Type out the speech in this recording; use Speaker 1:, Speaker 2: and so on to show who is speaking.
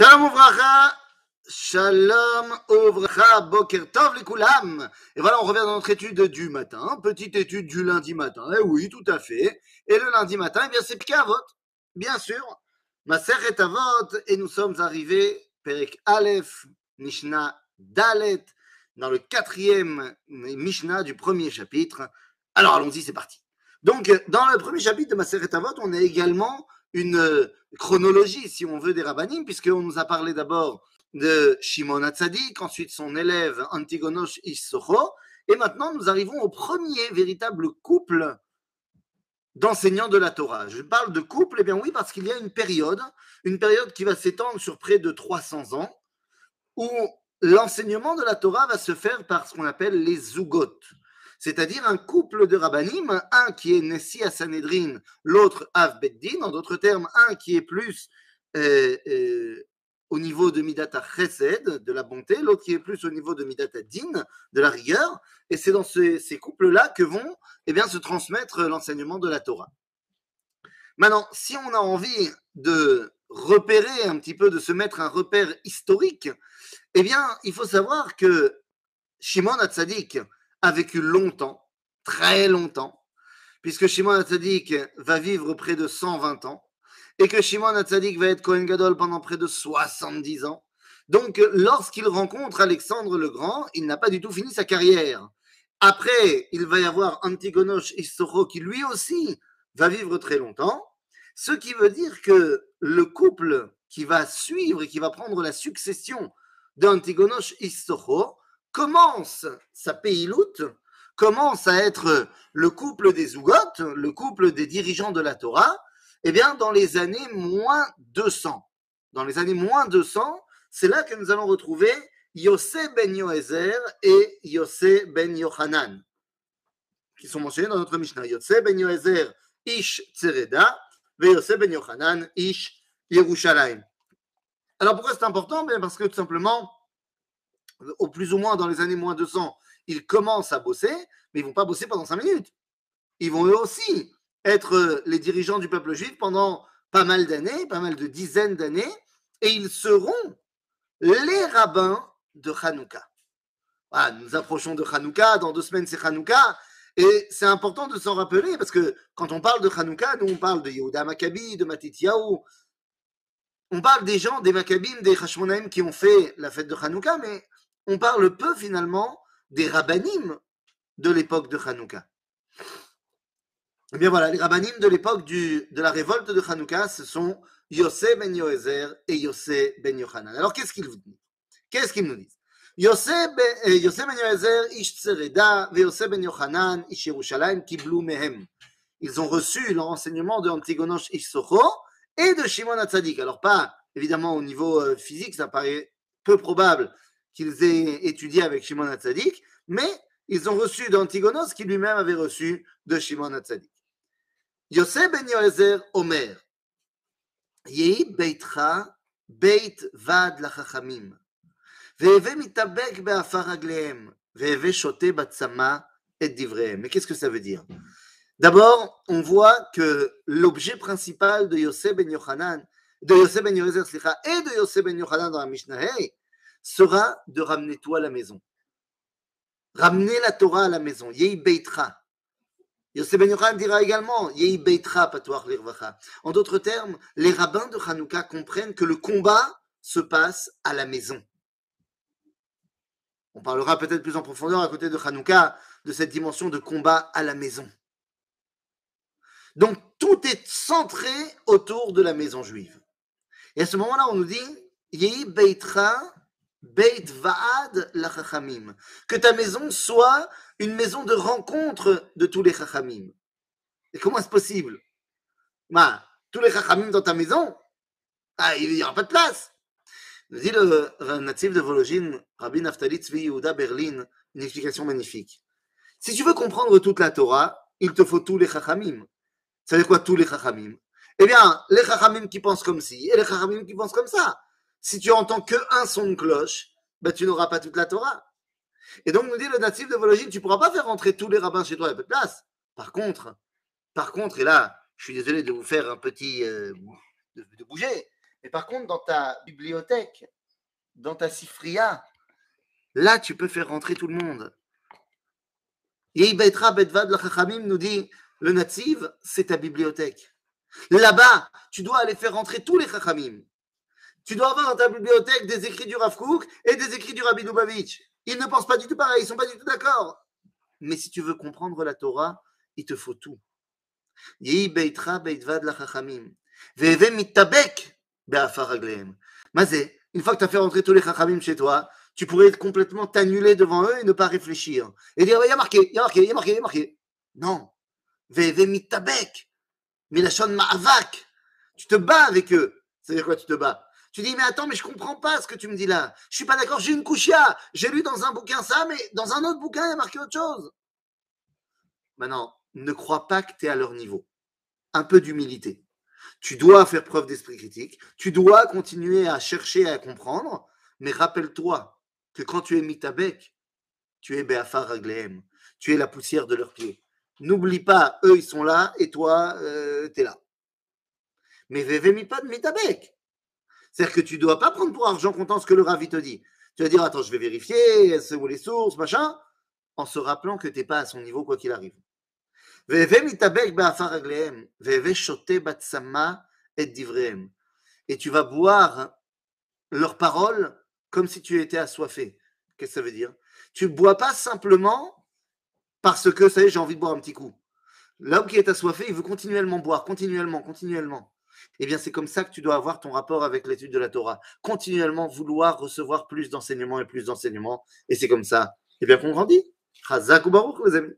Speaker 1: Shalom Ouvracha, Shalom Ouvracha, Boker Tov Koulam. Et voilà, on revient dans notre étude du matin, petite étude du lundi matin. Eh oui, tout à fait. Et le lundi matin, eh bien, c'est Pkavot, bien sûr. Maser et Avot, et nous sommes arrivés, Perek Aleph, Mishnah Dalet, dans le quatrième Mishnah du premier chapitre. Alors allons-y, c'est parti. Donc, dans le premier chapitre de Maser Avot, on a également une euh, chronologie, si on veut, des rabbinim, puisqu'on nous a parlé d'abord de Shimon Hatzadik, ensuite son élève Antigonosh Issocho, et maintenant nous arrivons au premier véritable couple d'enseignants de la Torah. Je parle de couple, eh bien oui, parce qu'il y a une période, une période qui va s'étendre sur près de 300 ans, où l'enseignement de la Torah va se faire par ce qu'on appelle les zugot c'est-à-dire un couple de rabbinim, un qui est Nessi à Sanhedrin, l'autre Av Beddin, en d'autres termes, un qui est plus euh, euh, au niveau de Midata Chesed, de la bonté, l'autre qui est plus au niveau de Midata Din, de la rigueur, et c'est dans ces, couples-là que vont eh bien, se transmettre l'enseignement de la Torah. Maintenant, si on a envie de repérer un petit peu, de se mettre un repère historique, eh bien, il faut savoir que Shimon Hatzadik, a vécu longtemps, très longtemps, puisque Shimon Hatzadik va vivre près de 120 ans, et que Shimon Hatzadik va être Kohen Gadol pendant près de 70 ans. Donc, lorsqu'il rencontre Alexandre le Grand, il n'a pas du tout fini sa carrière. Après, il va y avoir Antigonosh Issocho qui lui aussi va vivre très longtemps, ce qui veut dire que le couple qui va suivre et qui va prendre la succession d'Antigonosh Issocho commence sa payloute, commence à être le couple des Zougotes, le couple des dirigeants de la Torah, eh bien, dans les années moins 200. Dans les années moins 200, c'est là que nous allons retrouver Yosef ben Yoézer et Yosef ben Yohanan, qui sont mentionnés dans notre Mishnah. Ben Yoézer, Ish Tsereda, et ben Yohanan, Ish Yerushalayim. Alors pourquoi c'est important? Ben, Parce que tout simplement, au plus ou moins dans les années moins 200, ils commencent à bosser, mais ils vont pas bosser pendant cinq minutes. Ils vont eux aussi être euh, les dirigeants du peuple juif pendant pas mal d'années, pas mal de dizaines d'années, et ils seront les rabbins de Hanouka. nous approchons de Hanouka, dans deux semaines c'est Hanouka, et c'est important de s'en rappeler, parce que quand on parle de Hanouka, nous on parle de Yehuda Maccabi, de Matityahu, on parle des gens, des Maccabim, des Hashmonaim qui ont fait la fête de Hanouka, mais on parle peu finalement des rabbinim de l'époque de Hanouka. Eh bien voilà, les rabbinim de l'époque de la révolte de Hanouka, ce sont Yosef ben Yoézer et Yosef ben Yohanan. Alors qu'est-ce qu'ils vous disent? Qu'est-ce qu'ils nous disent? Ben, euh, ben Yoézer, ish et ben ish mehem. Ils ont reçu l'enseignement de Antigonosh ish Socho et de Shimon Hatzadik. Alors pas évidemment au niveau euh, physique, ça paraît peu probable qu'ils aient étudié avec Shimon Hatzadik, mais ils ont reçu d'Antigonos qui lui-même avait reçu de Shimon Hatzadik. Yosef ben Yoezer Omer, Yehi Beitcha Beit Vad Lachachamim, Veve Mitabek Be'afar Aglehem, Veve Shote Batsama Et Divrehem. Mais qu'est-ce que ça veut dire? D'abord, on voit que l'objet principal de Yosef ben Yochanan, de Yosef ben Yoezer, et de Yosef ben Yochanan dans la Mishnah, sera de ramener toi à la maison. Ramener la Torah à la maison. Yei beitra. Yosef Ben Yochanan dira également Yei beitra patoir l'irvacha. En d'autres termes, les rabbins de Hanouka comprennent que le combat se passe à la maison. On parlera peut-être plus en profondeur à côté de Hanouka de cette dimension de combat à la maison. Donc tout est centré autour de la maison juive. Et à ce moment-là, on nous dit Yei beitra Beit Vaad la Chachamim. Que ta maison soit une maison de rencontre de tous les Chachamim. Et comment est-ce possible? Bah, Tous les Chachamim dans ta maison? Ah, Il n'y aura pas de place. Nous dit le natif de Vologine, Rabbi Naftali Tzvi Yehuda Berlin, une explication magnifique. Si tu veux comprendre toute la Torah, il te faut tous les Chachamim. Ça veut quoi tous les Chachamim? Eh bien, les Chachamim qui pensent comme ci et les Chachamim qui pensent comme ça si tu entends que un son de cloche, ben, tu n'auras pas toute la Torah. Et donc, nous dit le natif de Vologine, tu ne pourras pas faire rentrer tous les rabbins chez toi, il n'y a de place. Par contre, par contre, et là, je suis désolé de vous faire un petit. Euh, de, bouger, Et par contre, dans ta bibliothèque, dans ta sifria, là, tu peux faire rentrer tout le monde. Betra Bedvad Lachachamim nous dit le natif, c'est ta bibliothèque. Là-bas, tu dois aller faire rentrer tous les Chachamim. Tu dois avoir dans ta bibliothèque des écrits du Rav et des écrits du Rabbi Lubavitch. Ils ne pensent pas du tout pareil, ils ne sont pas du tout d'accord. Mais si tu veux comprendre la Torah, il te faut tout. Une fois que tu as fait rentrer tous les chachamim chez toi, tu pourrais complètement t'annuler devant eux et ne pas réfléchir. Et dire, il y a marqué, il y a marqué, il y a marqué, il y a marqué. Non. Milachon ma'avak. Tu te bats avec eux. C'est-à-dire quoi, tu te bats? Tu dis, mais attends, mais je comprends pas ce que tu me dis là. Je suis pas d'accord, j'ai une couchia. J'ai lu dans un bouquin ça, mais dans un autre bouquin, il y a marqué autre chose. Maintenant, ne crois pas que tu es à leur niveau. Un peu d'humilité. Tu dois faire preuve d'esprit critique. Tu dois continuer à chercher à comprendre. Mais rappelle-toi que quand tu es mitabek, tu es Beafar Aglehem. Tu es la poussière de leurs pieds. N'oublie pas, eux, ils sont là et toi, euh, tu es là. Mais Veve mitabek. C'est-à-dire que tu ne dois pas prendre pour argent comptant ce que le ravi te dit. Tu vas dire, attends, je vais vérifier, c'est où les sources, machin, en se rappelant que tu n'es pas à son niveau, quoi qu'il arrive. Et tu vas boire leurs paroles comme si tu étais assoiffé. Qu'est-ce que ça veut dire? Tu ne bois pas simplement parce que, ça y est, j'ai envie de boire un petit coup. L'homme qui est assoiffé, il veut continuellement boire, continuellement, continuellement. Eh bien, c'est comme ça que tu dois avoir ton rapport avec l'étude de la Torah. Continuellement vouloir recevoir plus d'enseignements et plus d'enseignements. Et c'est comme ça, eh bien, qu'on grandit. Les amis.